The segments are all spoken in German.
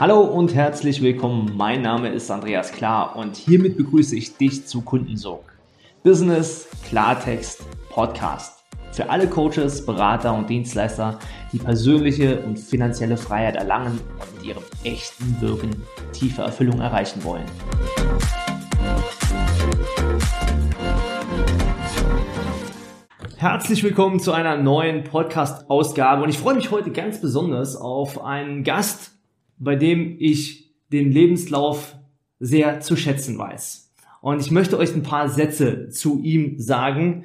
Hallo und herzlich willkommen. Mein Name ist Andreas Klar und hiermit begrüße ich dich zu Kundensog. Business Klartext Podcast. Für alle Coaches, Berater und Dienstleister, die persönliche und finanzielle Freiheit erlangen und mit ihrem echten Wirken tiefe Erfüllung erreichen wollen. Herzlich willkommen zu einer neuen Podcast-Ausgabe und ich freue mich heute ganz besonders auf einen Gast, bei dem ich den Lebenslauf sehr zu schätzen weiß. Und ich möchte euch ein paar Sätze zu ihm sagen,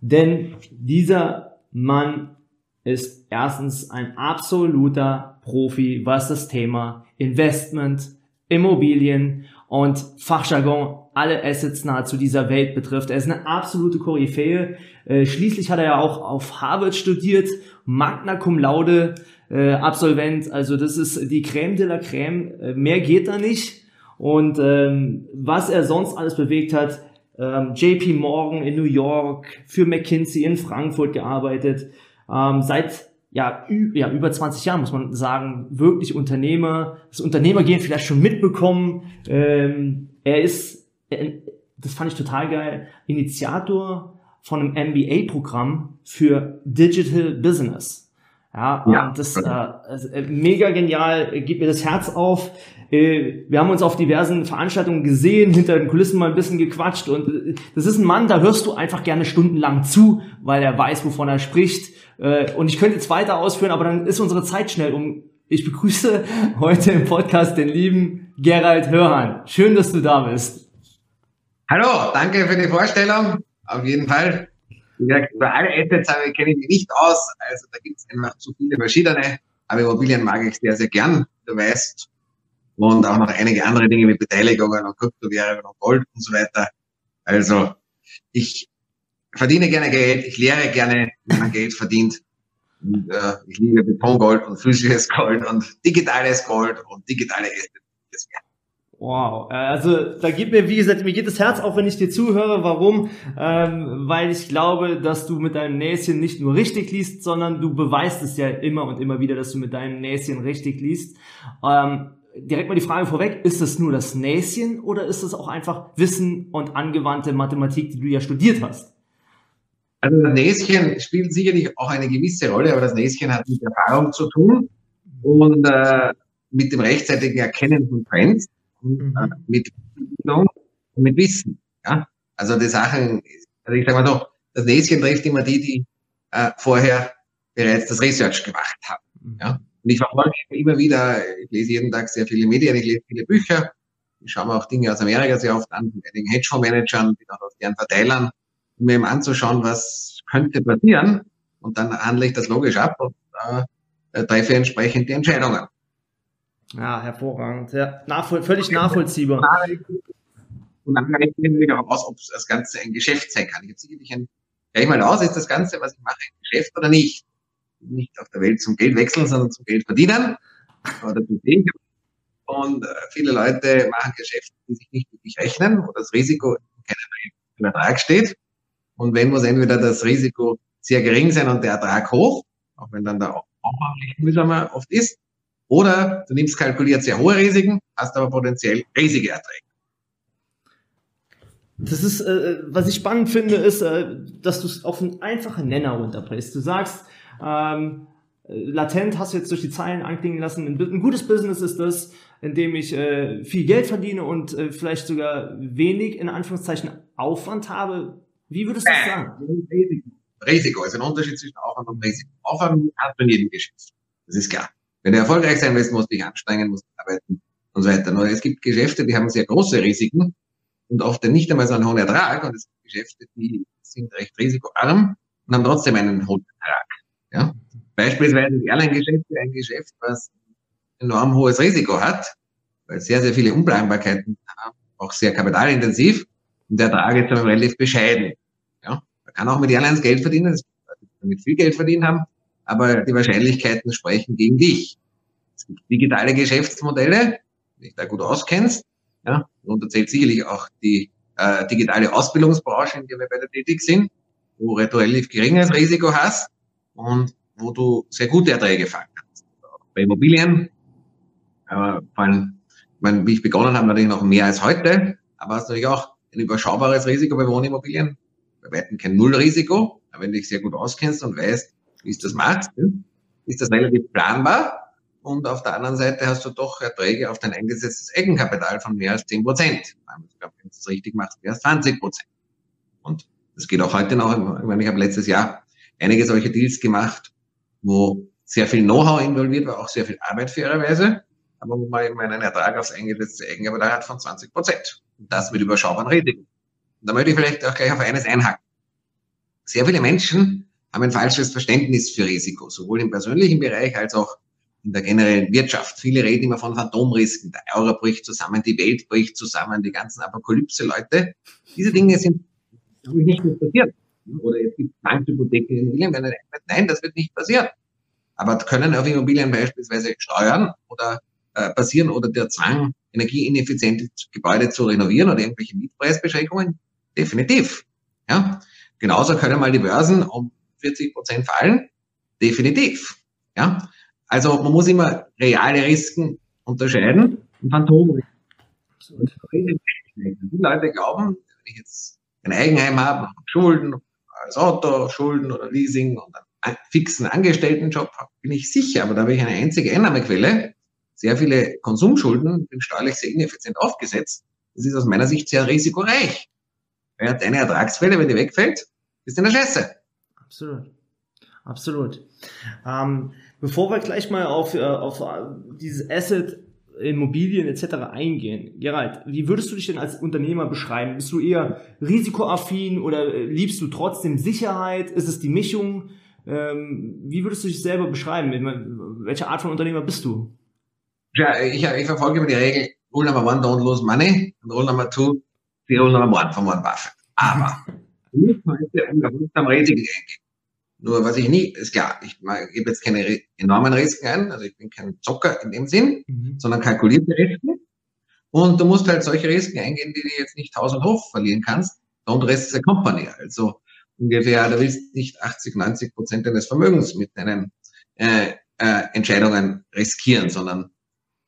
denn dieser Mann ist erstens ein absoluter Profi, was das Thema Investment, Immobilien und Fachjargon alle Assets nahezu dieser Welt betrifft. Er ist eine absolute Koryphäe. Äh, schließlich hat er ja auch auf Harvard studiert, Magna Cum Laude äh, Absolvent. Also das ist die Crème de la Crème. Äh, mehr geht da nicht. Und ähm, was er sonst alles bewegt hat, ähm, JP Morgan in New York, für McKinsey in Frankfurt gearbeitet, ähm, seit ja, ja, über 20 Jahren muss man sagen, wirklich Unternehmer, das Unternehmergehen vielleicht schon mitbekommen. Ähm, er ist das fand ich total geil, Initiator von einem MBA-Programm für Digital Business. Ja, ja. und das äh, mega genial, gibt mir das Herz auf. Äh, wir haben uns auf diversen Veranstaltungen gesehen, hinter den Kulissen mal ein bisschen gequatscht und äh, das ist ein Mann, da hörst du einfach gerne stundenlang zu, weil er weiß, wovon er spricht. Äh, und ich könnte jetzt weiter ausführen, aber dann ist unsere Zeit schnell um. Ich begrüße heute im Podcast den lieben Gerald Hörhan. Schön, dass du da bist. Hallo, danke für die Vorstellung. Auf jeden Fall. Über alle Assets kenne ich mich nicht aus. Also da gibt es einfach zu viele verschiedene. Aber Immobilien mag ich sehr, sehr gern, du weißt. Und auch noch einige andere Dinge wie Beteiligungen und Kryptowährungen und Gold und so weiter. Also ich verdiene gerne Geld, ich lehre gerne, wie man Geld verdient. Und, äh, ich liebe Betongold und physisches Gold und digitales Gold und digitale Assets. Wow, äh, also da gibt mir, wie gesagt, mir geht das Herz auf, wenn ich dir zuhöre. Warum? Ähm, weil ich glaube, dass du mit deinem Näschen nicht nur richtig liest, sondern du beweist es ja immer und immer wieder, dass du mit deinem Näschen richtig liest. Ähm, direkt mal die Frage vorweg, ist das nur das Näschen oder ist das auch einfach Wissen und angewandte Mathematik, die du ja studiert hast? Also das Näschen spielt sicherlich auch eine gewisse Rolle, aber das Näschen hat mit Erfahrung zu tun und äh, mit dem rechtzeitigen Erkennen von Trends mhm. Äh, mit Bildung und mit Wissen. Ja? Also die Sachen, also ich sage mal doch, das Näschen trifft immer die, die äh, vorher bereits das Research gemacht haben. Mhm. Ja? Und ich verfolge immer wieder, ich lese jeden Tag sehr viele Medien, ich lese viele Bücher, ich schaue mir auch Dinge aus Amerika sehr oft an, von einigen Hedgefondsmanagern, bin auch aus deren Verteilern, um mir eben anzuschauen, was könnte passieren. Und dann handle ich das logisch ab und äh, treffe entsprechend die Entscheidungen. Ja, hervorragend. Ja, nachvoll völlig nachvollziehbar. Und dann kann ich mir auch aus, ob das Ganze ein Geschäft sein kann. Ich habe sicherlich ein, gleich mal aus, ist das Ganze, was ich mache, ein Geschäft oder nicht? Nicht auf der Welt zum Geld wechseln, sondern zum Geld verdienen. Oder zum Geld. Und äh, viele Leute machen Geschäfte, die sich nicht wirklich rechnen, wo das Risiko in keinem Ertrag steht. Und wenn muss entweder das Risiko sehr gering sein und der Ertrag hoch, auch wenn dann der Aufwand mühsamer oft ist, oder du nimmst kalkuliert sehr hohe Risiken, hast aber potenziell riesige Erträge. Das ist, äh, was ich spannend finde, ist, äh, dass du es auf einen einfachen Nenner runterbrichst. Du sagst, ähm, latent hast du jetzt durch die Zeilen anklingen lassen, ein, ein gutes Business ist das, in dem ich äh, viel Geld verdiene und äh, vielleicht sogar wenig, in Anführungszeichen, Aufwand habe. Wie würdest du das äh, sagen? Risiko. Risiko ist ein Unterschied zwischen Aufwand und Risiko. Aufwand hat man jedem Geschäft. Das ist klar. Wenn du erfolgreich sein willst, musst du dich anstrengen, musst arbeiten und so weiter. Nur es gibt Geschäfte, die haben sehr große Risiken und oft nicht einmal so einen hohen Ertrag. Und es gibt Geschäfte, die sind recht risikoarm und haben trotzdem einen hohen Ertrag. Ja? Beispielsweise das Airline-Geschäft ein Geschäft, was enorm hohes Risiko hat, weil sehr, sehr viele Unplanbarkeiten haben, auch sehr kapitalintensiv und der Ertrag ist aber relativ bescheiden. Ja? Man kann auch mit Airlines Geld verdienen, damit viel Geld verdienen haben, aber die Wahrscheinlichkeiten sprechen gegen dich. Es gibt digitale Geschäftsmodelle, wenn dich da gut auskennst, ja, und zählt sicherlich auch die äh, digitale Ausbildungsbranche, in der wir beide tätig sind, wo du relativ geringes Risiko hast und wo du sehr gute Erträge fangen kannst. Bei Immobilien Aber vor allem, ich meine, wie ich begonnen habe, natürlich noch mehr als heute, aber ist natürlich auch ein überschaubares Risiko bei Wohnimmobilien. Bei weitem kein Nullrisiko, aber wenn du dich sehr gut auskennst und weißt, wie es das macht, ist das relativ planbar. Und auf der anderen Seite hast du doch Erträge auf dein eingesetztes Eigenkapital von mehr als 10 Prozent. Ich glaube, wenn du das richtig machst, mehr als 20 Prozent. Und das geht auch heute noch. Ich meine, ich habe letztes Jahr einige solche Deals gemacht, wo sehr viel Know-how involviert war, auch sehr viel Arbeit fairerweise, aber wo man eben einen Ertrag aufs eingesetzte Eigenkapital hat von 20 Prozent. Und das mit überschaubaren Risiken. Da möchte ich vielleicht auch gleich auf eines einhaken. Sehr viele Menschen haben ein falsches Verständnis für Risiko, sowohl im persönlichen Bereich als auch in der generellen Wirtschaft. Viele reden immer von Phantomrisiken. Der Euro bricht zusammen, die Welt bricht zusammen, die ganzen Apokalypse-Leute. Diese Dinge sind, glaube ich, nicht passiert. Oder jetzt gibt es Bankhypotheken in Immobilien. Nein, das wird nicht passieren. Aber können auf Immobilien beispielsweise steuern oder äh, passieren oder der Zwang, energieineffiziente Gebäude zu renovieren oder irgendwelche Mietpreisbeschränkungen? Definitiv. Ja. Genauso können mal die Börsen um 40 Prozent fallen. Definitiv. Ja. Also man muss immer reale Risiken unterscheiden und Phantomrisiken. Die Leute glauben, wenn ich jetzt ein Eigenheim habe, Schulden, als Auto, Schulden oder Leasing und einen fixen Angestelltenjob bin ich sicher, aber da habe ich eine einzige Einnahmequelle, sehr viele Konsumschulden, bin steuerlich sehr ineffizient aufgesetzt. Das ist aus meiner Sicht sehr risikoreich. Ja, deine Ertragsquelle, wenn die wegfällt, bist du in der Scheiße. Absolut. Absolut. Ähm, bevor wir gleich mal auf, äh, auf äh, dieses Asset, Immobilien etc. eingehen, Gerald, wie würdest du dich denn als Unternehmer beschreiben? Bist du eher risikoaffin oder äh, liebst du trotzdem Sicherheit? Ist es die Mischung? Ähm, wie würdest du dich selber beschreiben? Welche Art von Unternehmer bist du? Ja, ich, ich verfolge immer die Regel, Rule number one, don't lose money. Und Rule number two, die Rule number one von Warren Buffett. Aber, am. Nur was ich nie, ist klar, ich, ich gebe jetzt keine enormen Risiken ein, also ich bin kein Zocker in dem Sinn, mhm. sondern kalkulierte Risiken. Und du musst halt solche Risiken eingehen, die du jetzt nicht Haus und Hof verlieren kannst. Don't risk the company. Also ungefähr, du willst nicht 80, 90 Prozent deines Vermögens mit deinen äh, äh, Entscheidungen riskieren, sondern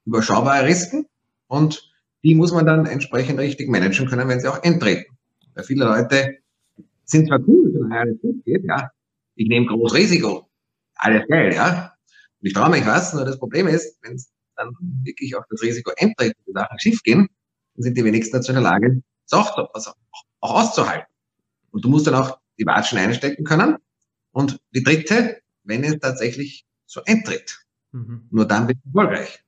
überschaubare Risiken. Und die muss man dann entsprechend richtig managen können, wenn sie auch eintreten. Weil viele Leute sind zwar cool, wenn alles gut geht, ja, ich nehme großes Risiko. Alles geil, ja. Und ich traue mich was, nur das Problem ist, wenn es dann wirklich auf das Risiko eintritt und die Sachen schief gehen, dann sind die wenigsten dazu in der Lage, es auch, also auch auszuhalten. Und du musst dann auch die Watschen einstecken können. Und die dritte, wenn es tatsächlich so eintritt. Mhm. Nur dann wird es erfolgreich.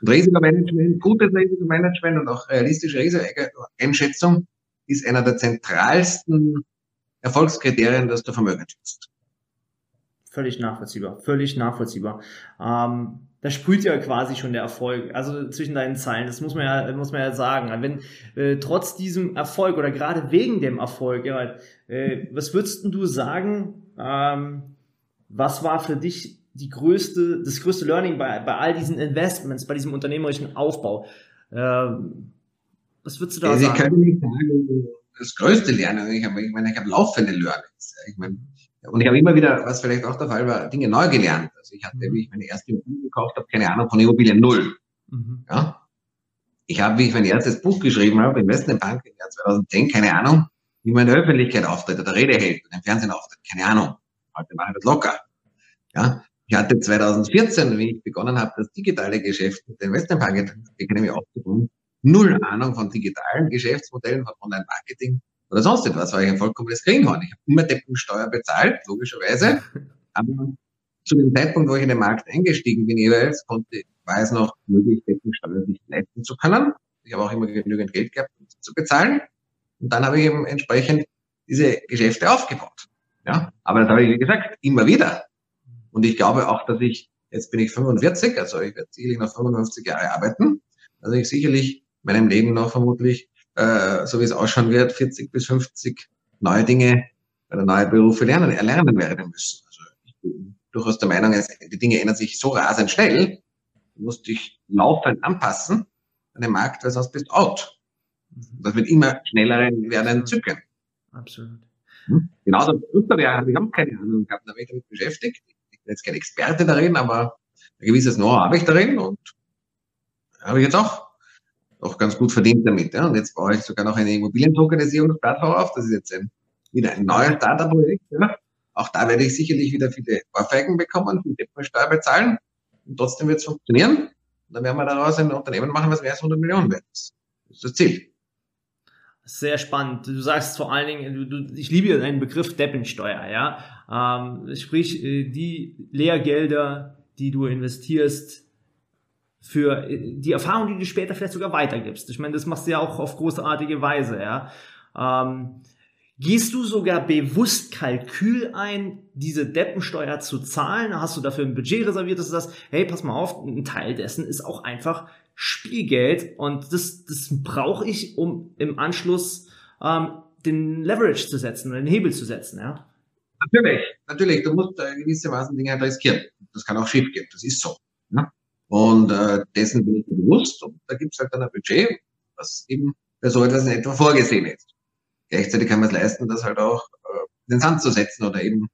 Und Risikomanagement, gutes Risikomanagement und auch realistische Risikoeinschätzung ist einer der zentralsten Erfolgskriterien, dass du Vermögen schützt. Völlig nachvollziehbar, völlig nachvollziehbar. Ähm, da sprüht ja quasi schon der Erfolg, also zwischen deinen Zeilen. Das muss man ja, muss man ja sagen. Wenn äh, trotz diesem Erfolg oder gerade wegen dem Erfolg, ja, äh, was würdest du sagen? Ähm, was war für dich die größte, das größte Learning bei, bei all diesen Investments, bei diesem unternehmerischen Aufbau? Ähm, was würdest du da also sagen? Ich kann nicht sagen, das größte Lernen. Ich, habe, ich meine, ich habe laufende Learnings. Ich meine, und ich habe immer wieder, was vielleicht auch der Fall war, Dinge neu gelernt. Also ich hatte, mhm. wie ich meine erste Immobilie gekauft habe, keine Ahnung von Immobilien null. Mhm. Ja. Ich habe, wie ich mein erstes Buch geschrieben habe, Investmentbank im Jahr 2010, keine Ahnung, wie man in der Öffentlichkeit auftritt oder Rede hält oder im Fernsehen auftritt, keine Ahnung. Heute mache ich das locker. Ja. Ich hatte 2014, wie ich begonnen habe, das digitale Geschäft mit der Investmentbank Academy aufzubauen, null Ahnung von digitalen Geschäftsmodellen, von Online-Marketing oder sonst etwas, war ich ein vollkommenes Greenhorn. Ich habe immer Deppensteuer bezahlt, logischerweise. Aber zu dem Zeitpunkt, wo ich in den Markt eingestiegen bin jeweils, konnte, war es noch möglich, Deppensteuer nicht leisten zu können. Ich habe auch immer genügend Geld gehabt, um zu bezahlen. Und dann habe ich eben entsprechend diese Geschäfte aufgebaut. Ja, aber das habe ich, wie gesagt, immer wieder. Und ich glaube auch, dass ich, jetzt bin ich 45, also ich werde sicherlich noch 55 Jahre arbeiten, also ich sicherlich meinem Leben noch vermutlich, äh, so wie es ausschauen wird, 40 bis 50 neue Dinge oder neue Berufe lernen, erlernen werden müssen. Also ich bin durchaus der Meinung, die Dinge ändern sich so rasend schnell, du musst dich laufend anpassen an den Markt, weil sonst bist du out. Das wird immer schneller werden zücken. Absolut. Hm? Genauso Kryptowährungen habe ich auch keine Ahnung gehabt, da habe ich damit beschäftigt. Ich bin jetzt kein Experte darin, aber ein gewisses Know-how habe ich darin und habe ich jetzt auch, auch ganz gut verdient damit. Ja. Und jetzt baue ich sogar noch eine Immobilientokenisierungsplattform auf. Das ist jetzt ein, wieder ein neues Startup-Projekt. Ja. Auch da werde ich sicherlich wieder viele Ohrfeigen bekommen, viel Steuer bezahlen. Und trotzdem wird es funktionieren. Und dann werden wir daraus ein Unternehmen machen, was mehr als 100 Millionen wert ist. Das ist das Ziel. Sehr spannend. Du sagst vor allen Dingen, du, du, ich liebe den Begriff Deppensteuer, ja. Ähm, sprich, äh, die Lehrgelder, die du investierst, für äh, die Erfahrung, die du später vielleicht sogar weitergibst. Ich meine, das machst du ja auch auf großartige Weise, ja. Ähm, Gehst du sogar bewusst Kalkül ein, diese Deppensteuer zu zahlen? Hast du dafür ein Budget reserviert, dass du sagst, hey, pass mal auf, ein Teil dessen ist auch einfach Spielgeld und das, das brauche ich, um im Anschluss ähm, den Leverage zu setzen oder den Hebel zu setzen, ja? Natürlich, natürlich. Du musst äh, gewissermaßen Dinge halt riskieren. Das kann auch schief gehen, das ist so. Ne? Und äh, dessen bin ich bewusst und da gibt es halt dann ein Budget, was eben für so etwas in etwa vorgesehen ist. Gleichzeitig kann man es leisten, das halt auch äh, in den Sand zu setzen oder eben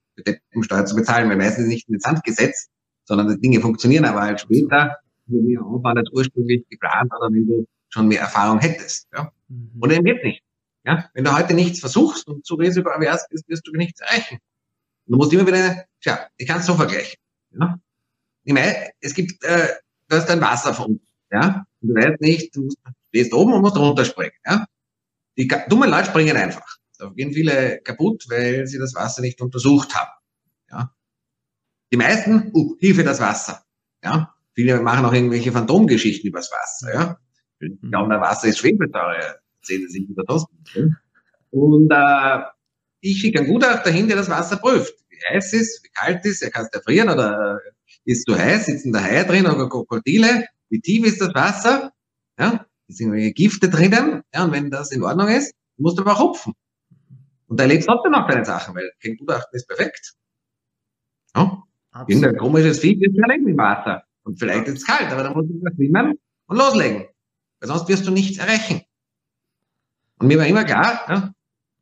Steuer zu bezahlen, weil meistens nicht in den Sand gesetzt, sondern die Dinge funktionieren aber halt später, wenn ihr Aufwand als ursprünglich geplant oder wenn du schon mehr Erfahrung hättest. Ja? Mhm. Und eben geht nicht. Ja? Wenn du heute nichts versuchst und zu risikoavers bist, wirst du nichts erreichen. du musst immer wieder, tja, ich kann es so vergleichen. Ja? Ich meine, es gibt, äh, du hast ein Wasser von ja, und du weißt nicht, du stehst oben und musst runterspringen, ja. Die dummen Leute springen einfach. Da gehen viele kaputt, weil sie das Wasser nicht untersucht haben. Ja. Die meisten, uh, Hilfe das Wasser. Ja. Viele machen auch irgendwelche Phantomgeschichten übers Wasser. Ja. Die mhm. glauben, das Wasser ist Schwefelsäure. Erzählen sie sich über das. Und äh, ich schicke einen Gutachter hin, der das Wasser prüft. Wie heiß ist, wie kalt ist, er kann es erfrieren oder ist zu heiß, sitzen da Haie drin oder Krokodile, wie tief ist das Wasser? Ja, sind irgendwelche Gifte drinnen, ja, und wenn das in Ordnung ist, musst du aber auch hupfen. Und da erlebst du trotzdem noch deine Sachen, weil kein Gutachten ist perfekt. Ja? Irgendein komisches Vieh ist ja im Wasser. Und vielleicht ist es kalt, aber dann musst du schwimmen und loslegen. Weil sonst wirst du nichts erreichen. Und mir war immer klar, ja,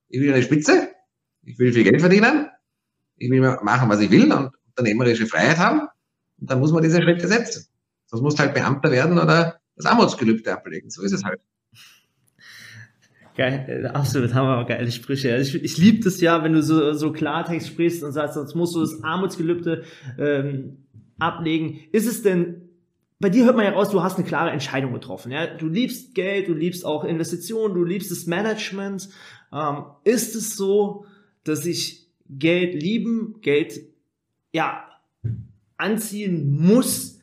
ich will eine Spitze, ich will viel Geld verdienen, ich will machen, was ich will und unternehmerische Freiheit haben. Und dann muss man diese Schritte setzen. Sonst musst du halt Beamter werden oder das Armutsgelübde ablegen. So ist es halt. Geil, äh, absolut hammergeile Sprüche. Also ich, ich liebe das ja, wenn du so, so Klartext sprichst und sagst, sonst musst du das Armutsgelübde ähm, ablegen. Ist es denn, bei dir hört man ja raus, du hast eine klare Entscheidung getroffen. Ja? Du liebst Geld, du liebst auch Investitionen, du liebst das Management. Ähm, ist es so, dass ich Geld lieben, Geld ja anziehen muss,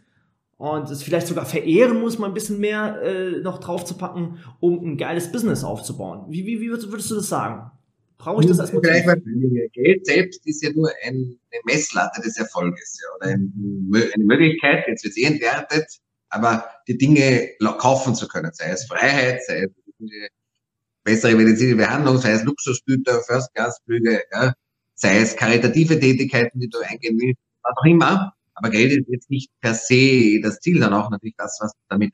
und es vielleicht sogar verehren muss, mal ein bisschen mehr äh, noch drauf zu packen, um ein geiles Business aufzubauen. Wie, wie, wie würdest du das sagen? Brauche ich das als Motiv? Geld selbst ist ja nur ein, eine Messlatte des Erfolges ja, oder ein, eine Möglichkeit, jetzt wird es eh entwertet, aber die Dinge kaufen zu können, sei es Freiheit, sei es bessere medizinische Behandlung, sei es Luxusgüter, First-Class-Flüge, ja, sei es karitative Tätigkeiten, die du eingehen willst, was auch immer. Aber Geld ist jetzt nicht per se das Ziel, sondern auch natürlich das, was du damit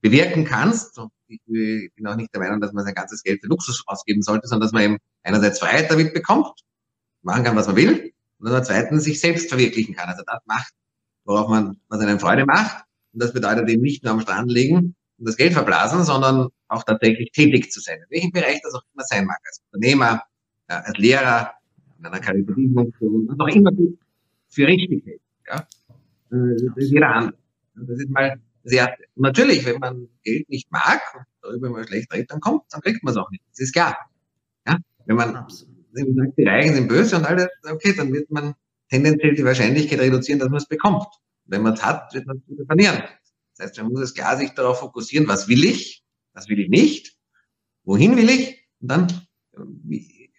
bewirken kannst. Und ich bin auch nicht der Meinung, dass man sein ganzes Geld für Luxus ausgeben sollte, sondern dass man eben einerseits Freiheit damit bekommt, machen kann, was man will, und dann zweitens sich selbst verwirklichen kann. Also das macht, worauf man, was einem Freude macht. Und das bedeutet eben nicht nur am Strand liegen und das Geld verblasen, sondern auch tatsächlich tätig zu sein. In welchem Bereich das auch immer sein mag. Als Unternehmer, als Lehrer, in einer karitativen Funktion, was auch immer für richtig hält. Ja? Das ist jeder andere. Das ist mal sehr, natürlich, wenn man Geld nicht mag, darüber mal schlecht redet, dann kommt, dann kriegt man es auch nicht. Das ist klar. Ja? Wenn man, sagt, die Reichen sind böse und alles, okay, dann wird man tendenziell die Wahrscheinlichkeit reduzieren, dass man es bekommt. Wenn man es hat, wird man es verlieren. Das heißt, man muss es klar sich darauf fokussieren, was will ich, was will ich nicht, wohin will ich und dann,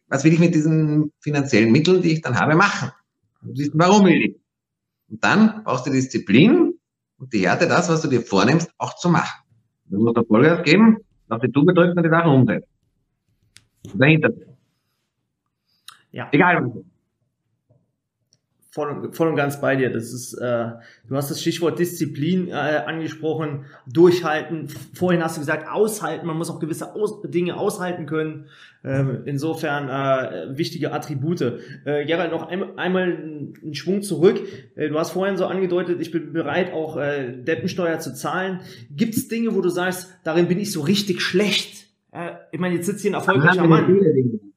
was will ich mit diesen finanziellen Mitteln, die ich dann habe, machen. Und wissen, warum will ich. Und dann brauchst du Disziplin und die Härte, das, was du dir vornimmst, auch zu machen. Du musst da Vollgas geben, auf die Tube drücken und die Sachen umdrehen. Und dahinter. Ja. Egal was. Voll und, voll und ganz bei dir. Das ist, äh, du hast das Stichwort Disziplin äh, angesprochen, durchhalten. Vorhin hast du gesagt, aushalten. Man muss auch gewisse Aus Dinge aushalten können. Ähm, insofern äh, wichtige Attribute. Äh, Gerald, noch ein, einmal einen Schwung zurück. Äh, du hast vorhin so angedeutet, ich bin bereit, auch äh, Deppensteuer zu zahlen. Gibt es Dinge, wo du sagst, darin bin ich so richtig schlecht? Äh, ich meine, jetzt sitzt hier ein erfolgreicher Mann.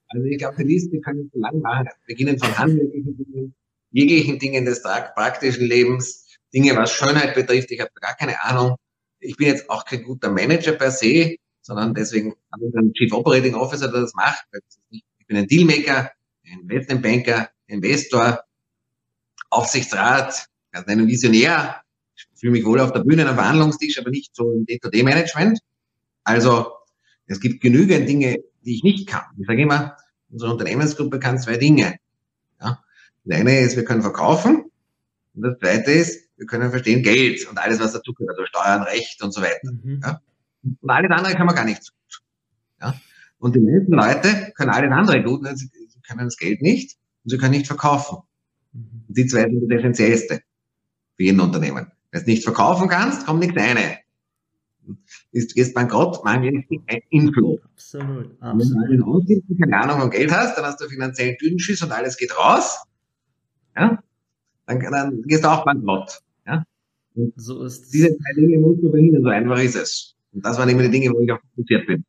Also ich glaube, die Liste kann ich so lang machen. Beginnen von handwerklichen Dingen, jeglichen Dingen des praktischen Lebens, Dinge, was Schönheit betrifft. Ich habe gar keine Ahnung. Ich bin jetzt auch kein guter Manager per se, sondern deswegen habe ich einen Chief Operating Officer, der das macht. Ich bin ein Dealmaker, ein Investmentbanker, Investor, Aufsichtsrat, also ein Visionär. Ich fühle mich wohl auf der Bühne am Verhandlungstisch, aber nicht so im D2D-Management. Also es gibt genügend Dinge, die ich nicht kann. Ich sage immer, unsere Unternehmensgruppe kann zwei Dinge. Ja? Das eine ist, wir können verkaufen. Und das zweite ist, wir können verstehen Geld und alles, was dazu gehört, also Steuern, Recht und so weiter. Mhm. Ja? Und alles andere kann man gar nicht gut. Ja? Und die meisten Leute können alles andere gut, sie können das Geld nicht und sie können nicht verkaufen. Mhm. Und die zwei sind das Essentiellste für jeden Unternehmen. Wenn du nicht verkaufen kannst, kommt nichts rein ist, ist bankrott, mangels ein Inflow. Absolut, absolut. Wenn du keine Ahnung vom Geld hast, dann hast du finanziellen Dünnschiss und alles geht raus. Ja? Dann, dann gehst du auch bankrott. Ja? Und so ist diese drei Dinge musst du verhindern, so einfach ist es. Und das waren immer die Dinge, wo ich auch fokussiert bin.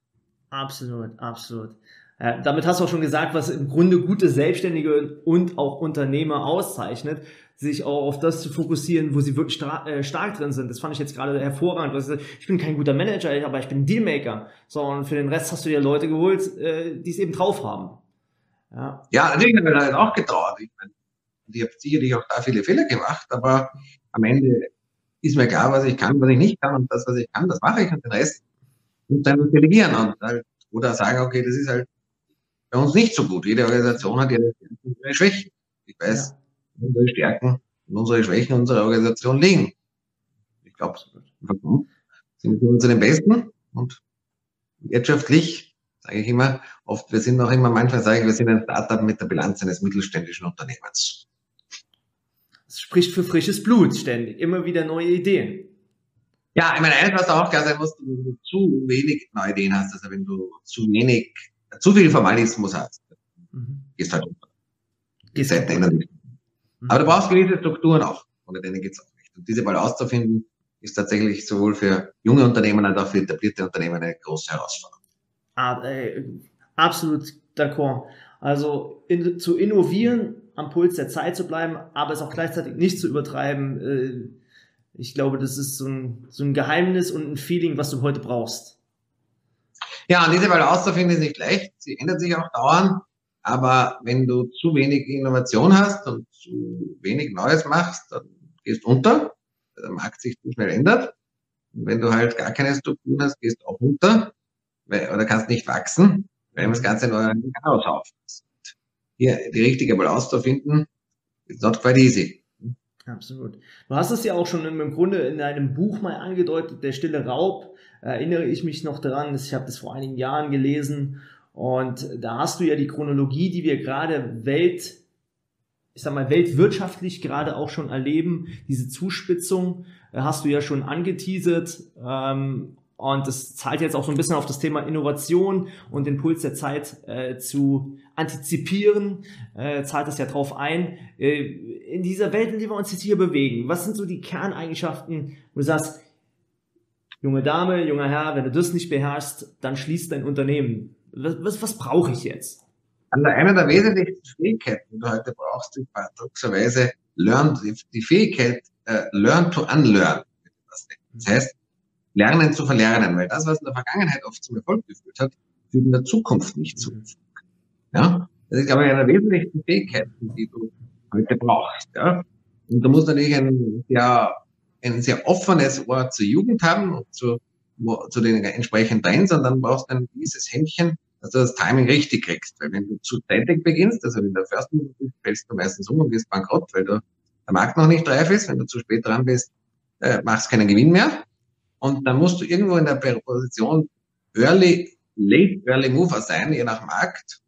Absolut, absolut. Äh, damit hast du auch schon gesagt, was im Grunde gute Selbstständige und auch Unternehmer auszeichnet sich auch auf das zu fokussieren, wo sie wirklich äh, stark drin sind. Das fand ich jetzt gerade hervorragend. Ich bin kein guter Manager, aber ich bin Dealmaker. So, und für den Rest hast du dir Leute geholt, äh, die es eben drauf haben. Ja, ja natürlich habe ich halt auch getraut. Ich, mein, ich habe sicherlich auch da viele Fehler gemacht, aber am Ende ist mir klar, was ich kann, was ich nicht kann und das, was ich kann, das mache ich und den Rest muss dann delegieren und halt, oder sagen, okay, das ist halt bei uns nicht so gut. Jede Organisation hat ihre, Schwächen. Ich weiß, ja unsere Stärken und unsere Schwächen unserer Organisation liegen. Ich glaube, sind wir zu den Besten und wirtschaftlich sage ich immer, oft, wir sind noch immer, manchmal sage ich, wir sind ein Startup mit der Bilanz eines mittelständischen Unternehmens. Es spricht für frisches Blut ständig, immer wieder neue Ideen. Ja, ich meine, eines, was auch klar sein muss, wenn du zu wenig neue Ideen hast, also wenn du zu wenig, zu viel Formalismus hast, mhm. gehst halt unter. Gehst halt unter. Aber du brauchst gewisse Strukturen auch, ohne denen geht's auch nicht. Und diese Balance zu finden, ist tatsächlich sowohl für junge Unternehmen als auch für etablierte Unternehmen eine große Herausforderung. Ah, äh, absolut d'accord. Also in, zu innovieren, am Puls der Zeit zu bleiben, aber es auch gleichzeitig nicht zu übertreiben. Äh, ich glaube, das ist so ein, so ein Geheimnis und ein Feeling, was du heute brauchst. Ja, und diese Balance zu finden ist nicht leicht. Sie ändert sich auch dauernd. Aber wenn du zu wenig Innovation hast und zu wenig Neues machst, dann gehst du unter, weil der Markt sich zu schnell ändert. Und wenn du halt gar keine Strukturen hast, gehst du auch unter weil, oder kannst nicht wachsen, weil das Ganze ein Chaos aufpasst. Hier die richtige Balance zu finden, ist not quite easy. Absolut. Du hast es ja auch schon im Grunde in einem Buch mal angedeutet, Der stille Raub. Erinnere ich mich noch daran, ich habe das vor einigen Jahren gelesen und da hast du ja die Chronologie, die wir gerade Welt, ich sag mal, weltwirtschaftlich gerade auch schon erleben. Diese Zuspitzung äh, hast du ja schon angeteasert. Ähm, und das zahlt jetzt auch so ein bisschen auf das Thema Innovation und den Puls der Zeit äh, zu antizipieren, äh, zahlt das ja drauf ein. Äh, in dieser Welt, in der wir uns jetzt hier bewegen, was sind so die Kerneigenschaften, wo du sagst, junge Dame, junger Herr, wenn du das nicht beherrschst, dann schließt dein Unternehmen was, was, was brauche ich jetzt? Also eine der wesentlichsten Fähigkeiten, die du heute brauchst, ist paradoxerweise learn, die Fähigkeit, uh, learn to unlearn. Das heißt, lernen zu verlernen, weil das, was in der Vergangenheit oft zum Erfolg geführt hat, führt in der Zukunft nicht zu Erfolg. Ja? Das ist, glaube ich, eine der wesentlichsten Fähigkeiten, die du heute brauchst. Ja? Und du musst natürlich ein sehr, ein sehr offenes Ohr zur Jugend haben und zu, zu den entsprechenden Trends und dann brauchst du ein gewisses Händchen, dass du das Timing richtig kriegst. Weil wenn du zu zeitig beginnst, also du der First bist, fällst du meistens um und wirst bankrott, weil du, der Markt noch nicht reif ist. Wenn du zu spät dran bist, äh, machst keinen Gewinn mehr. Und dann musst du irgendwo in der Position Early, Late Early Mover sein, je nach Markt.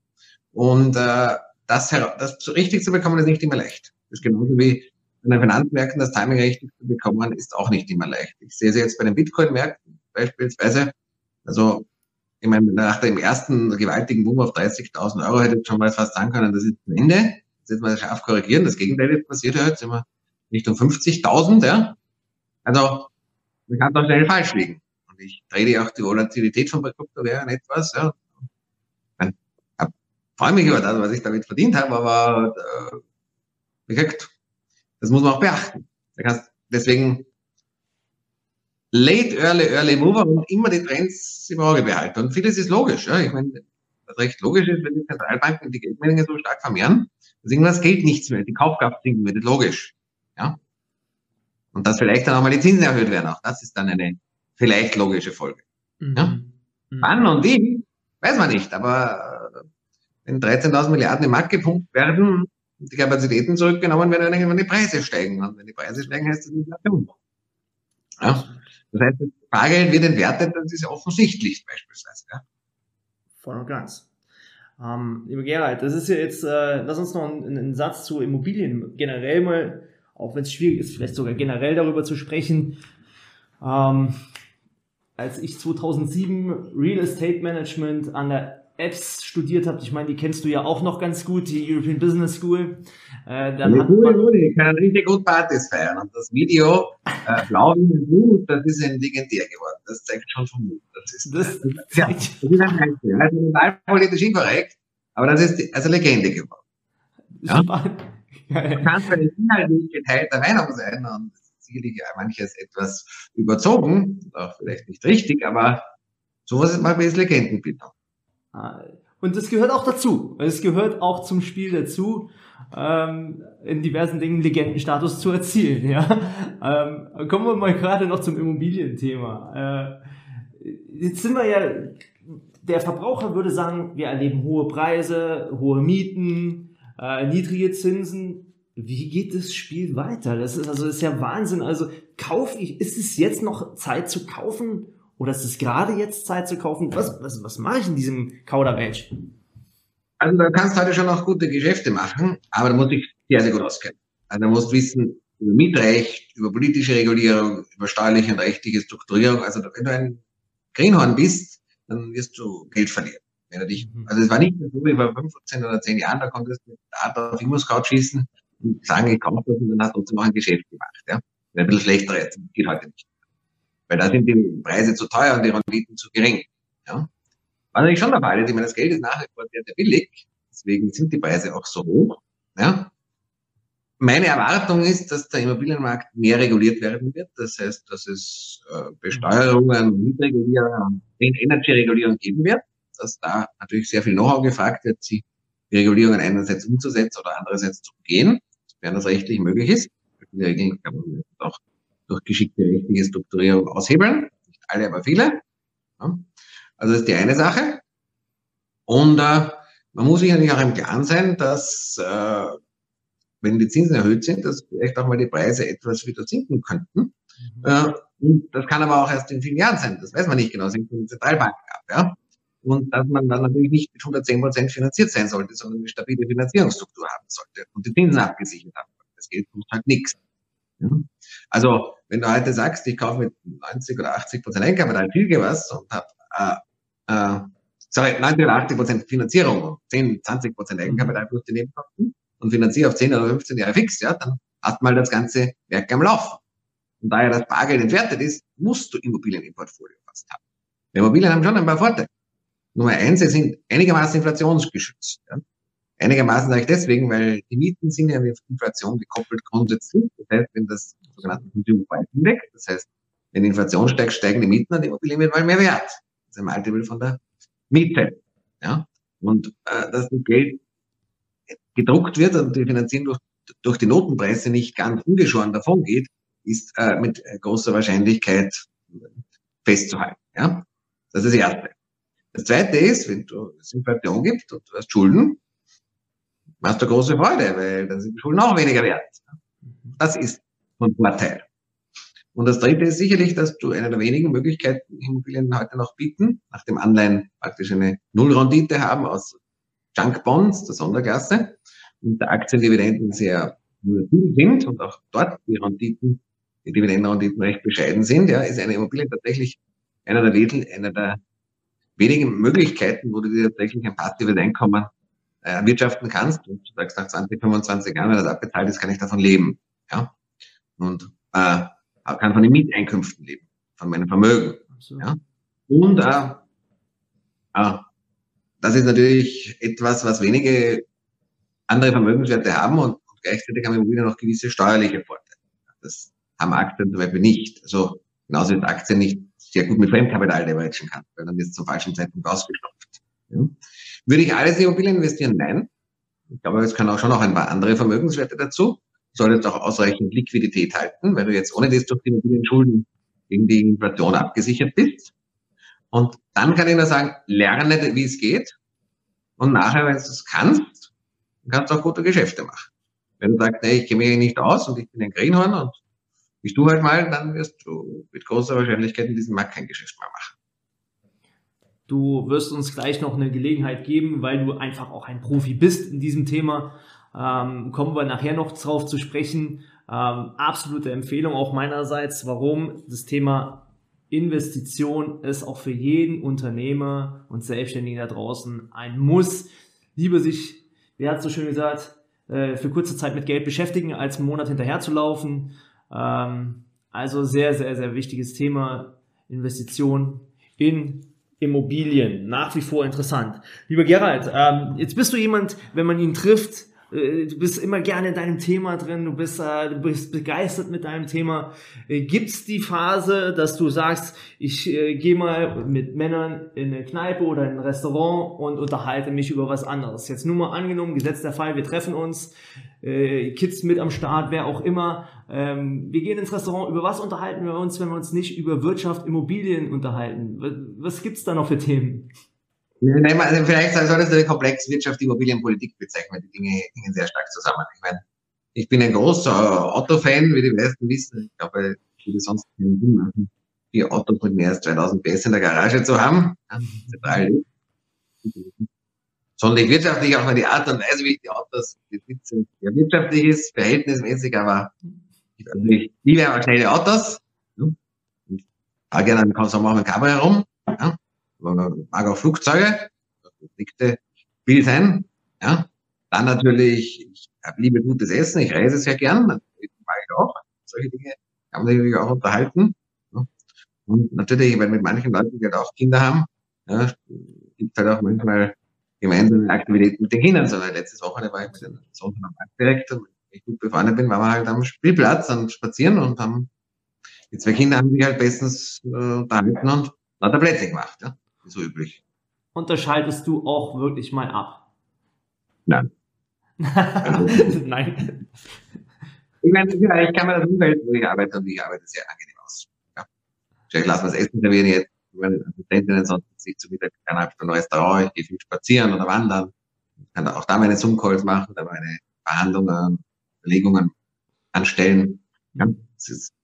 Und äh, das, das richtig zu bekommen, ist nicht immer leicht. Das ist genauso wie an den Finanzmärkten das Timing richtig zu bekommen, ist auch nicht immer leicht. Ich sehe sie jetzt bei den Bitcoin-Märkten beispielsweise. Also, ich meine, nach dem ersten gewaltigen Boom auf 30.000 Euro hätte ich schon mal fast sagen können, das ist zu Ende. Jetzt wird man scharf korrigieren. Das Gegenteil ist passiert ja jetzt immer Richtung 50.000, ja. Also, man kann doch schnell falsch liegen. Und ich trete auch die Volatilität von Kryptowährungen etwas, ja. Ich freue mich über das, was ich damit verdient habe, aber, äh, wie das muss man auch beachten. Deswegen late, early, early mover und immer die Trends im Auge behalten. Und vieles ist logisch. Ja. Ich meine, was recht logisch ist, wenn die Zentralbanken die Geldmenge so stark vermehren, dass irgendwas Geld nichts mehr, die Kaufkraft sinken wird, logisch. Und dass vielleicht dann auch mal die Zinsen erhöht werden, auch das ist dann eine vielleicht logische Folge. Mhm. Ja. Mhm. Wann und wie, weiß man nicht, aber äh, wenn 13.000 Milliarden im Markt gepumpt werden, die Kapazitäten zurückgenommen werden, dann die Preise steigen. Und wenn die Preise steigen, heißt das Inflation. Ja? Das heißt, Bargeld wird entwertet, das ist offensichtlich beispielsweise. Ja? Voll und ganz. Ähm, lieber Gerald, das ist ja jetzt, äh, lass uns noch einen, einen Satz zu Immobilien generell mal, auch wenn es schwierig ist, vielleicht sogar generell darüber zu sprechen. Ähm, als ich 2007 Real Estate Management an der Apps studiert habt, ich meine, die kennst du ja auch noch ganz gut, die European Business School. Äh, dann ja, hat cool, man, ich kann richtig gut Partys feiern. Und das Video äh, Blau wie Mut, das ist ein legendär geworden. Das zeigt schon vom Mut. Das ist, das, das, ja, das ist ein. Also total politisch inkorrekt, aber das ist also Legende geworden. Ja? Du kannst bei den Inhalten nicht geteilter Meinung sein und sicherlich manches etwas überzogen, auch vielleicht nicht richtig, aber sowas ist mal wie Legendenbildung. Und das gehört auch dazu. Es gehört auch zum Spiel dazu, ähm, in diversen Dingen Legendenstatus zu erzielen. Ja? Ähm, kommen wir mal gerade noch zum Immobilienthema. Äh, jetzt sind wir ja, der Verbraucher würde sagen, wir erleben hohe Preise, hohe Mieten, äh, niedrige Zinsen. Wie geht das Spiel weiter? Das ist also das ist ja Wahnsinn. Also kaufe ich, ist es jetzt noch Zeit zu kaufen oder ist es gerade jetzt Zeit zu kaufen? Was, was, was mache ich in diesem Kauderwelsch? Also da kannst du heute schon noch gute Geschäfte machen, aber da musst dich sehr, sehr gut auskennen. Also da musst wissen über Mietrecht, über politische Regulierung, über steuerliche und rechtliche Strukturierung. Also wenn du ein Greenhorn bist, dann wirst du Geld verlieren. Wenn du dich, mhm. also es war nicht so wie vor 15 oder 10 Jahren, da konntest du mit Data auf Immo-Scout schießen und sagen, ich kaufe das und dann hast du trotzdem auch ein Geschäft gemacht. Ja? Ein bisschen schlechter jetzt, geht heute nicht. Weil da sind die Preise zu teuer und die Renditen zu gering. Ja? Was natürlich schon der Fall ich meine, das Geld ist nach wie vor sehr, sehr billig, deswegen sind die Preise auch so hoch. Ja? Meine Erwartung ist, dass der Immobilienmarkt mehr reguliert werden wird. Das heißt, dass es äh, Besteuerungen, Mietregulierungen, Energy-Regulierung geben wird, dass da natürlich sehr viel Know-how gefragt wird, die Regulierungen einerseits umzusetzen oder andererseits zu umgehen, sofern das rechtlich möglich ist. Die Regeln kann man auch durch geschickte rechtliche Strukturierung aushebeln. Nicht alle, aber viele. Ja. Also das ist die eine Sache. Und äh, man muss sich natürlich auch im Klaren sein, dass äh, wenn die Zinsen erhöht sind, dass vielleicht auch mal die Preise etwas wieder sinken könnten. Mhm. Äh, und das kann aber auch erst in vielen Jahren sein. Das weiß man nicht genau. Das hängt von den Zentralbanken ab. Ja? Und dass man dann natürlich nicht mit 110 Prozent finanziert sein sollte, sondern eine stabile Finanzierungsstruktur haben sollte und die Zinsen abgesichert haben. Das Geld kostet halt nichts. Ja? Also, wenn du heute sagst, ich kaufe mit 90 oder 80 Prozent Eigenkapital viel was und habe, äh, äh, sorry, 90 oder 80 Prozent Finanzierung, 10, 20 Prozent Eigenkapital plus die Nebenkosten und finanziere auf 10 oder 15 Jahre fix, ja, dann hat mal das ganze Werk am Laufen. Und da ja das Bargeld entwertet ist, musst du Immobilien im Portfolio fast haben. Immobilien haben schon ein paar Vorteile. Nummer eins, sie sind einigermaßen inflationsgeschützt. Ja einigermaßen sage ich deswegen, weil die Mieten sind ja mit Inflation gekoppelt grundsätzlich. Das heißt, wenn das sogenannte Consumer Price Index, das heißt, wenn die Inflation steigt, steigen die Mieten und die Immobilien wird mal mehr wert. Das ist ein Multiple von der Miete. Ja? Und äh, dass das Geld gedruckt wird und die Finanzierung durch, durch die Notenpreise nicht ganz ungeschoren davon geht, ist äh, mit großer Wahrscheinlichkeit festzuhalten. Ja? Das ist das Erste. Das Zweite ist, wenn du es Inflation gibt und du hast Schulden, machst du große Freude, weil dann sind die Schulden auch weniger wert. Das ist von Vorteil. Und das dritte ist sicherlich, dass du eine der wenigen Möglichkeiten Immobilien heute noch bieten, nach dem Anleihen praktisch eine Nullrendite haben aus Junk Bonds der Sonderklasse und der Aktiendividenden sehr volatil sind und auch dort die Renditen, die Dividendenrenditen recht bescheiden sind, ja, ist eine Immobilie tatsächlich einer der, Wedel, einer der wenigen Möglichkeiten, wo du dir tatsächlich ein passives Einkommen äh, erwirtschaften kannst und du sagst, nach 20, 25 Jahren, wenn das abbezahlt ist, kann ich davon leben. Ja? Und äh, kann von den Mieteinkünften leben, von meinem Vermögen. So. Ja? Und äh, äh, das ist natürlich etwas, was wenige andere Vermögenswerte haben und, und gleichzeitig haben Immobilien noch gewisse steuerliche Vorteile. Das haben Aktien zum Beispiel nicht. Also genauso wie Aktien nicht sehr gut mit Fremdkapital leveragen kann, weil dann wird es zum falschen Zeitpunkt ausgestopft. Ja. Würde ich alles in Immobilien investieren? Nein. Ich glaube, es kann auch schon noch ein paar andere Vermögenswerte dazu. Solltest auch ausreichend Liquidität halten, weil du jetzt ohne das durch die Immobilienschulden gegen die Inflation abgesichert bist. Und dann kann ich nur sagen, lerne, wie es geht. Und nachher, wenn du es kannst, kannst du auch gute Geschäfte machen. Wenn du sagst, nee, ich kenne mich nicht aus und ich bin ein Greenhorn und ich tu halt mal, dann wirst du mit großer Wahrscheinlichkeit in diesem Markt kein Geschäft mehr machen. Du wirst uns gleich noch eine Gelegenheit geben, weil du einfach auch ein Profi bist in diesem Thema. Ähm, kommen wir nachher noch drauf zu sprechen. Ähm, absolute Empfehlung auch meinerseits. Warum? Das Thema Investition ist auch für jeden Unternehmer und Selbstständigen da draußen ein Muss. Lieber sich, wer hat so schön gesagt, äh, für kurze Zeit mit Geld beschäftigen, als einen Monat hinterher zu laufen. Ähm, also sehr, sehr, sehr wichtiges Thema. Investition in Immobilien. Nach wie vor interessant. Lieber Gerald, ähm, jetzt bist du jemand, wenn man ihn trifft, äh, du bist immer gerne in deinem Thema drin, du bist, äh, du bist begeistert mit deinem Thema. Äh, gibt's die Phase, dass du sagst, ich äh, gehe mal mit Männern in eine Kneipe oder in ein Restaurant und unterhalte mich über was anderes? Jetzt nur mal angenommen, gesetzt der Fall, wir treffen uns, äh, Kids mit am Start, wer auch immer. Ähm, wir gehen ins Restaurant, über was unterhalten wir uns, wenn wir uns nicht über Wirtschaft, Immobilien unterhalten? Was, gibt's da noch für Themen? Vielleicht solltest du eine komplexe Wirtschaft, Immobilienpolitik bezeichnen. Die Dinge hängen sehr stark zusammen. Ich meine, ich bin ein großer Otto-Fan, wie die meisten wissen. Ich glaube, viele sonst keinen Sinn machen, die Autos mit mehr als 2000 PS in der Garage zu haben. Sondern wirtschaftlich auch mal die Art und Weise, wie ich die Autos besitze, ja, wirtschaftlich ist, verhältnismäßig, aber also ich liebe aber schnelle Autos. Ja. Fahre gerne an Konsum auch mit Kabel herum. Ja mag auch Flugzeuge, das dickte viel sein. Ja. Dann natürlich, ich liebe gutes Essen, ich reise sehr gern, mag ich auch. Solche Dinge kann man natürlich auch unterhalten. Ja. Und natürlich, weil mit manchen Leuten, die halt auch Kinder haben, ja, gibt halt auch manchmal gemeinsame Aktivitäten mit den Kindern. So, letztes Wochenende war ich mit dem Sohn einem Bankdirektor, wenn ich gut befreundet bin, waren wir halt am Spielplatz und spazieren und haben, die zwei Kinder haben sich halt bestens äh, unterhalten und hat er Plätze gemacht. Ja so üblich. Unterscheidest du auch wirklich mal ab? Nein. Also, Nein. Ich meine, ich kann mir das Umfeld, wo ich arbeite, und ich arbeite sehr angenehm aus. Ja. Vielleicht lassen wir das Essen servieren jetzt, meine Assistentinnen sonst sich zu Mittag von einem Restaurant, ich gehe viel spazieren oder wandern. Ich kann auch da meine Zoom-Calls machen, da meine Verhandlungen, Überlegungen anstellen. Ja, das ist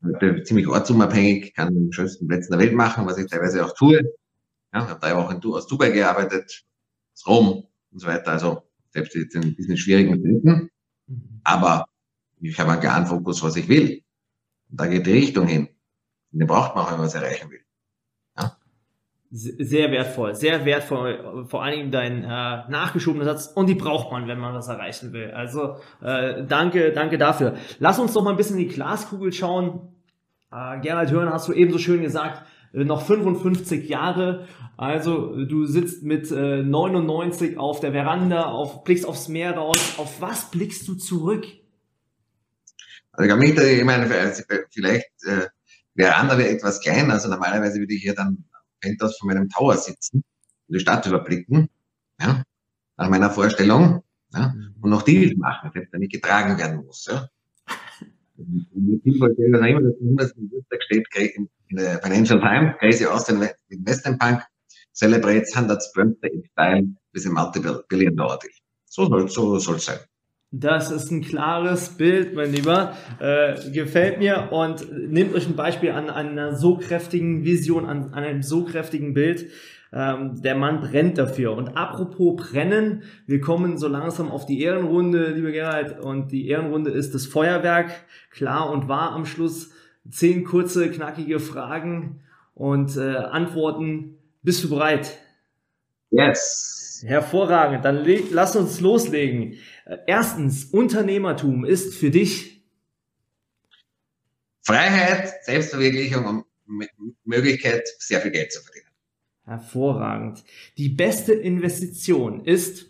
ziemlich ortsunabhängig, kann den schönsten Plätzen der Welt machen, was ich teilweise auch tue. Ja, ich habe drei Wochen aus Dubai gearbeitet, aus Rom und so weiter. Also selbst jetzt in diesen schwierigen Zeiten. Mhm. Aber ich habe einen klaren Fokus, was ich will. Und da geht die Richtung hin. Und den braucht man auch, wenn man es erreichen will. Sehr wertvoll, sehr wertvoll, vor Dingen dein äh, nachgeschobener Satz und die braucht man, wenn man was erreichen will. Also äh, danke, danke dafür. Lass uns doch mal ein bisschen in die Glaskugel schauen. Äh, Gerald Hörner hast du eben so schön gesagt, äh, noch 55 Jahre. Also du sitzt mit äh, 99 auf der Veranda, auf, blickst aufs Meer raus. Auf was blickst du zurück? Also ich, ich meine, vielleicht äh, Veranda wäre etwas klein. Also normalerweise würde ich hier dann Penthouse von meinem Tower sitzen und die Stadt überblicken. Ja, nach meiner Vorstellung. Ja, und noch Deals machen, wenn ich getragen werden muss. Ja. Ich wollte immer, dass im Dienstag steht, in der Financial Times, Crazy Austrian Investment Bank celebrates 100th birthday in style with a multi-billion dollar deal. So soll so soll's sein. Das ist ein klares Bild, mein Lieber. Äh, gefällt mir und nehmt euch ein Beispiel an, an einer so kräftigen Vision, an, an einem so kräftigen Bild. Ähm, der Mann brennt dafür. Und apropos brennen, wir kommen so langsam auf die Ehrenrunde, liebe Gerald. Und die Ehrenrunde ist das Feuerwerk. Klar und wahr am Schluss. Zehn kurze, knackige Fragen und äh, Antworten. Bist du bereit? Yes. Hervorragend. Dann lass uns loslegen. Äh, erstens, Unternehmertum ist für dich Freiheit, Selbstverwirklichung und Möglichkeit, sehr viel Geld zu verdienen. Hervorragend. Die beste Investition ist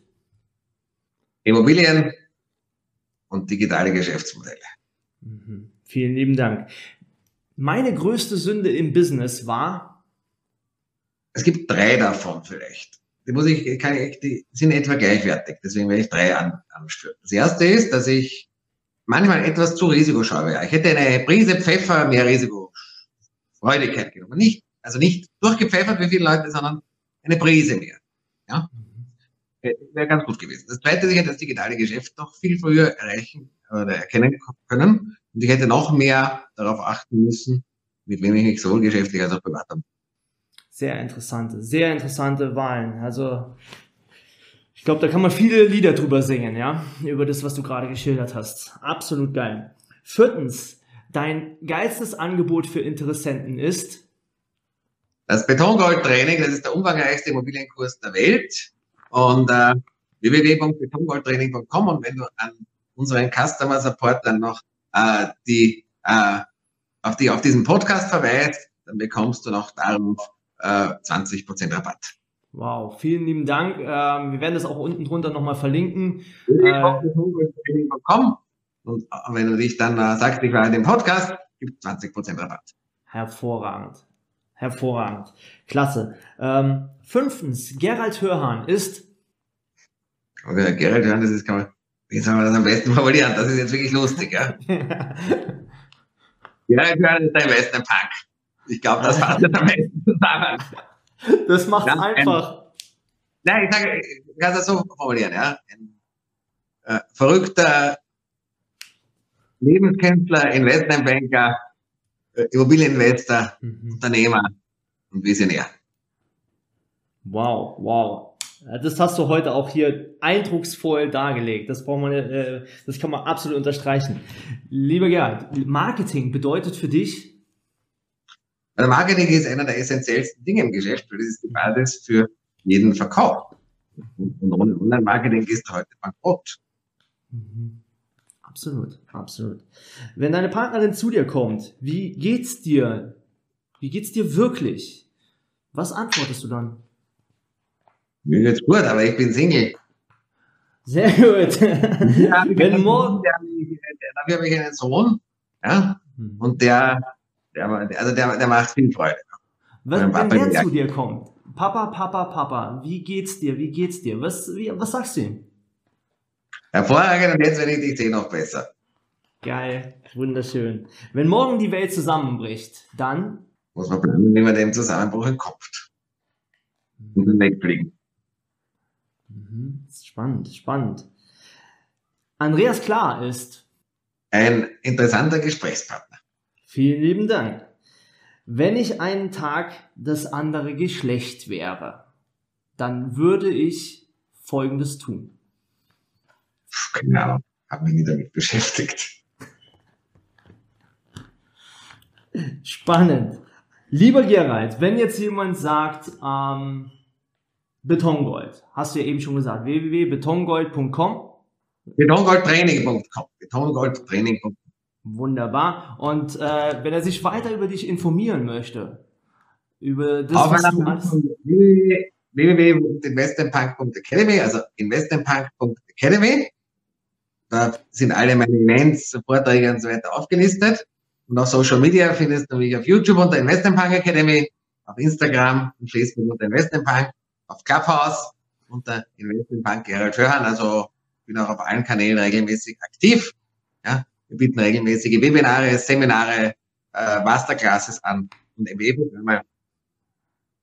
Immobilien und digitale Geschäftsmodelle. Mhm. Vielen lieben Dank. Meine größte Sünde im Business war? Es gibt drei davon vielleicht. Die muss ich, kann ich, die sind etwa gleichwertig. Deswegen werde ich drei an, anführen. Das erste ist, dass ich manchmal etwas zu risikoscheu wäre. Ich hätte eine Prise Pfeffer mehr Risikofreudigkeit genommen. Nicht, also nicht durchgepfeffert wie viele Leute, sondern eine Prise mehr. Ja? Wäre ganz gut gewesen. Das zweite ist, ich hätte das digitale Geschäft noch viel früher erreichen oder erkennen können. Und ich hätte noch mehr darauf achten müssen, mit wem ich mich sowohl geschäftlich als auch privat habe. Sehr interessante, sehr interessante Wahlen. Also ich glaube, da kann man viele Lieder drüber singen, ja, über das, was du gerade geschildert hast. Absolut geil. Viertens, dein geilstes Angebot für Interessenten ist? Das Betongold-Training, das ist der umfangreichste Immobilienkurs der Welt. Und äh, www.betongoldtraining.com und wenn du an unseren Customer Support dann noch äh, die, äh, auf, die auf diesen Podcast verweist, dann bekommst du noch darauf äh, 20% Rabatt. Wow, vielen lieben Dank. Ähm, wir werden das auch unten drunter nochmal verlinken. Äh, und wenn du dich dann äh, sagst, ich war in dem Podcast, gibt 20% Rabatt. Hervorragend. Hervorragend. Klasse. Ähm, fünftens, Gerald Hörhan ist. Okay, Gerald Hörhan, das ist, kann man, wie soll man das am besten formulieren? Das ist jetzt wirklich lustig, ja? Gerald Hörhan ist der beste Punk. Ich glaube, das fasst am besten. Das macht ja, einfach. Ein, nein, ich sage, ich kann das so formulieren, ja. Ein äh, verrückter Lebenskünstler, Investmentbanker, äh, Immobilieninvestor, mhm. Unternehmer und Visionär. Wow, wow. Das hast du heute auch hier eindrucksvoll dargelegt. Das braucht man, äh, das kann man absolut unterstreichen. Lieber Gerhard, Marketing bedeutet für dich also Marketing ist einer der essentiellsten Dinge im Geschäft, weil das ist die Basis für jeden Verkauf. Und ohne Online-Marketing ist heute bankrott. Mhm. Absolut, absolut. Wenn deine Partnerin zu dir kommt, wie geht's dir? Wie geht's dir wirklich? Was antwortest du dann? Mir geht's gut, aber ich bin Single. Sehr gut. Ja, Wenn morgen. Dafür habe ich einen Sohn, ja, mhm. und der der, also der, der macht viel Freude. Wenn, wenn der zu dir kommt, Papa, Papa, Papa, wie geht's dir, wie geht's dir? Was, wie, was sagst du ihm? Hervorragend und jetzt, wenn ich dich sehe, noch besser. Geil, wunderschön. Wenn morgen die Welt zusammenbricht, dann muss man planen, wie man den Zusammenbruch entkommt. Und dann wegfliegen. Mhm. Spannend, spannend. Andreas Klar ist ein interessanter Gesprächspartner. Vielen lieben Dank. Wenn ich einen Tag das andere Geschlecht wäre, dann würde ich Folgendes tun. Genau, habe mich nie damit beschäftigt. Spannend. Lieber Gerald, wenn jetzt jemand sagt, ähm, Betongold, hast du ja eben schon gesagt, www.betongold.com. Betongoldtraining.com. Betongoldtraining.com. Wunderbar. Und äh, wenn er sich weiter über dich informieren möchte, über das, Auf was du alles... www.investmentpunk.academy, also investmentpunk.academy. Da sind alle meine Events, Vorträge und so weiter aufgelistet. Und auf Social Media findest du mich auf YouTube unter Investmentpunk Academy, auf Instagram und Facebook unter Investmentpunk, auf Clubhouse unter Investmentpunk Gerald Hörhan. Also bin auch auf allen Kanälen regelmäßig aktiv. Wir bieten regelmäßige Webinare, Seminare, äh, Masterclasses an und MBA-Programme.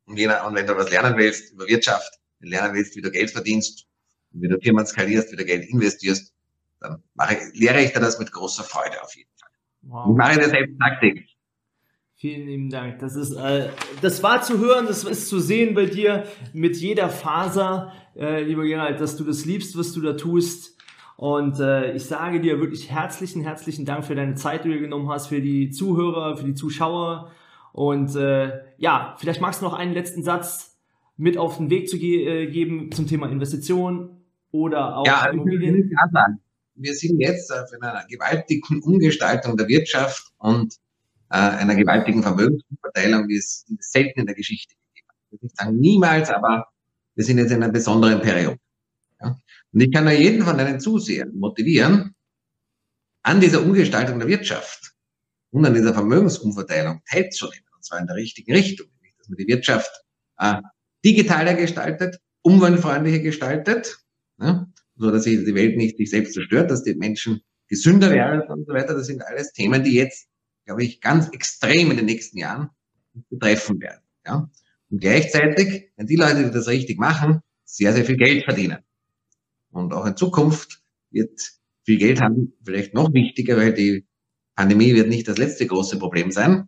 Und, und wenn du was lernen willst über Wirtschaft, wenn du lernen willst, wie du Geld verdienst, wie du Firmen skalierst, wie du Geld investierst, dann mache, lehre ich dir das mit großer Freude auf jeden Fall. Wow. Ich mache das selbst tagtäglich. Vielen lieben Dank. Das ist, äh, das war zu hören, das ist zu sehen bei dir mit jeder Faser, äh, lieber Gerald, dass du das liebst, was du da tust. Und äh, ich sage dir wirklich herzlichen, herzlichen Dank für deine Zeit, die du genommen hast, für die Zuhörer, für die Zuschauer. Und äh, ja, vielleicht magst du noch einen letzten Satz mit auf den Weg zu ge äh, geben zum Thema Investition oder auch ja, Immobilien. Wir sind jetzt auf einer gewaltigen Umgestaltung der Wirtschaft und äh, einer gewaltigen Vermögensverteilung, wie es selten in der Geschichte gegeben hat. Ich würde nicht sagen niemals, aber wir sind jetzt in einer besonderen Periode. Ja? Und ich kann nur jeden von deinen Zusehern motivieren, an dieser Umgestaltung der Wirtschaft und an dieser Vermögensumverteilung teilzunehmen, und zwar in der richtigen Richtung, nämlich dass man die Wirtschaft äh, digitaler gestaltet, umweltfreundlicher gestaltet, ja? so dass sich die Welt nicht sich selbst zerstört, dass die Menschen gesünder werden und so weiter. Das sind alles Themen, die jetzt glaube ich, ganz extrem in den nächsten Jahren betreffen werden. Ja? Und gleichzeitig, wenn die Leute, die das richtig machen, sehr, sehr viel Geld verdienen. Und auch in Zukunft wird viel Geld haben vielleicht noch wichtiger, weil die Pandemie wird nicht das letzte große Problem sein.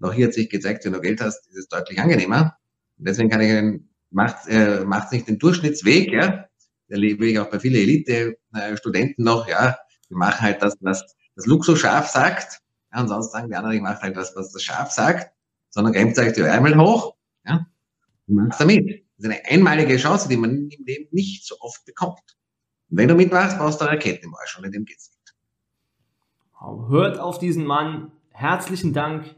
Auch hier hat sich gezeigt, wenn du Geld hast, ist es deutlich angenehmer. Und deswegen kann ich einen, macht, äh, macht nicht den Durchschnittsweg, ja. Erlebe ich auch bei vielen Elite-Studenten äh, noch, ja. Wir machen halt das, was das Luxus scharf sagt. Ja, und sonst sagen die anderen, ich mache halt was, was das Schaf sagt, sondern greift euch die Ärmel hoch, ja, und machst damit. Das ist eine einmalige Chance, die man im Leben nicht so oft bekommt. Wenn du mitmachst, brauchst du eine Rakete im Arsch in dem geht's nicht. Hört auf diesen Mann. Herzlichen Dank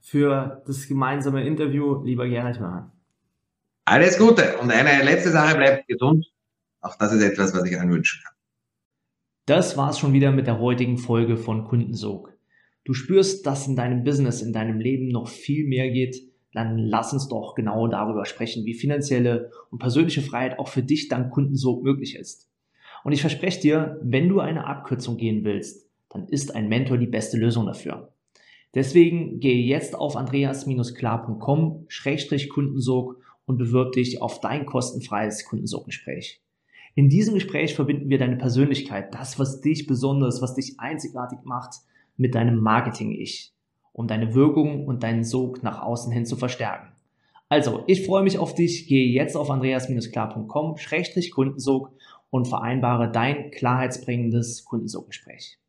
für das gemeinsame Interview, lieber Gerhard Mann. Alles Gute. Und eine letzte Sache, bleibt gesund. Auch das ist etwas, was ich anwünschen kann. Das war's schon wieder mit der heutigen Folge von Kundensog du spürst, dass in deinem Business, in deinem Leben noch viel mehr geht, dann lass uns doch genau darüber sprechen, wie finanzielle und persönliche Freiheit auch für dich dank Kundensog möglich ist. Und ich verspreche dir, wenn du eine Abkürzung gehen willst, dann ist ein Mentor die beste Lösung dafür. Deswegen gehe jetzt auf andreas-klar.com-kundensog und bewirb dich auf dein kostenfreies Kundensoggespräch. In diesem Gespräch verbinden wir deine Persönlichkeit, das, was dich besonders, was dich einzigartig macht, mit deinem Marketing-Ich, um deine Wirkung und deinen Sog nach außen hin zu verstärken. Also, ich freue mich auf dich. Gehe jetzt auf andreas-klar.com-kundensog und vereinbare dein klarheitsbringendes Kundensoggespräch.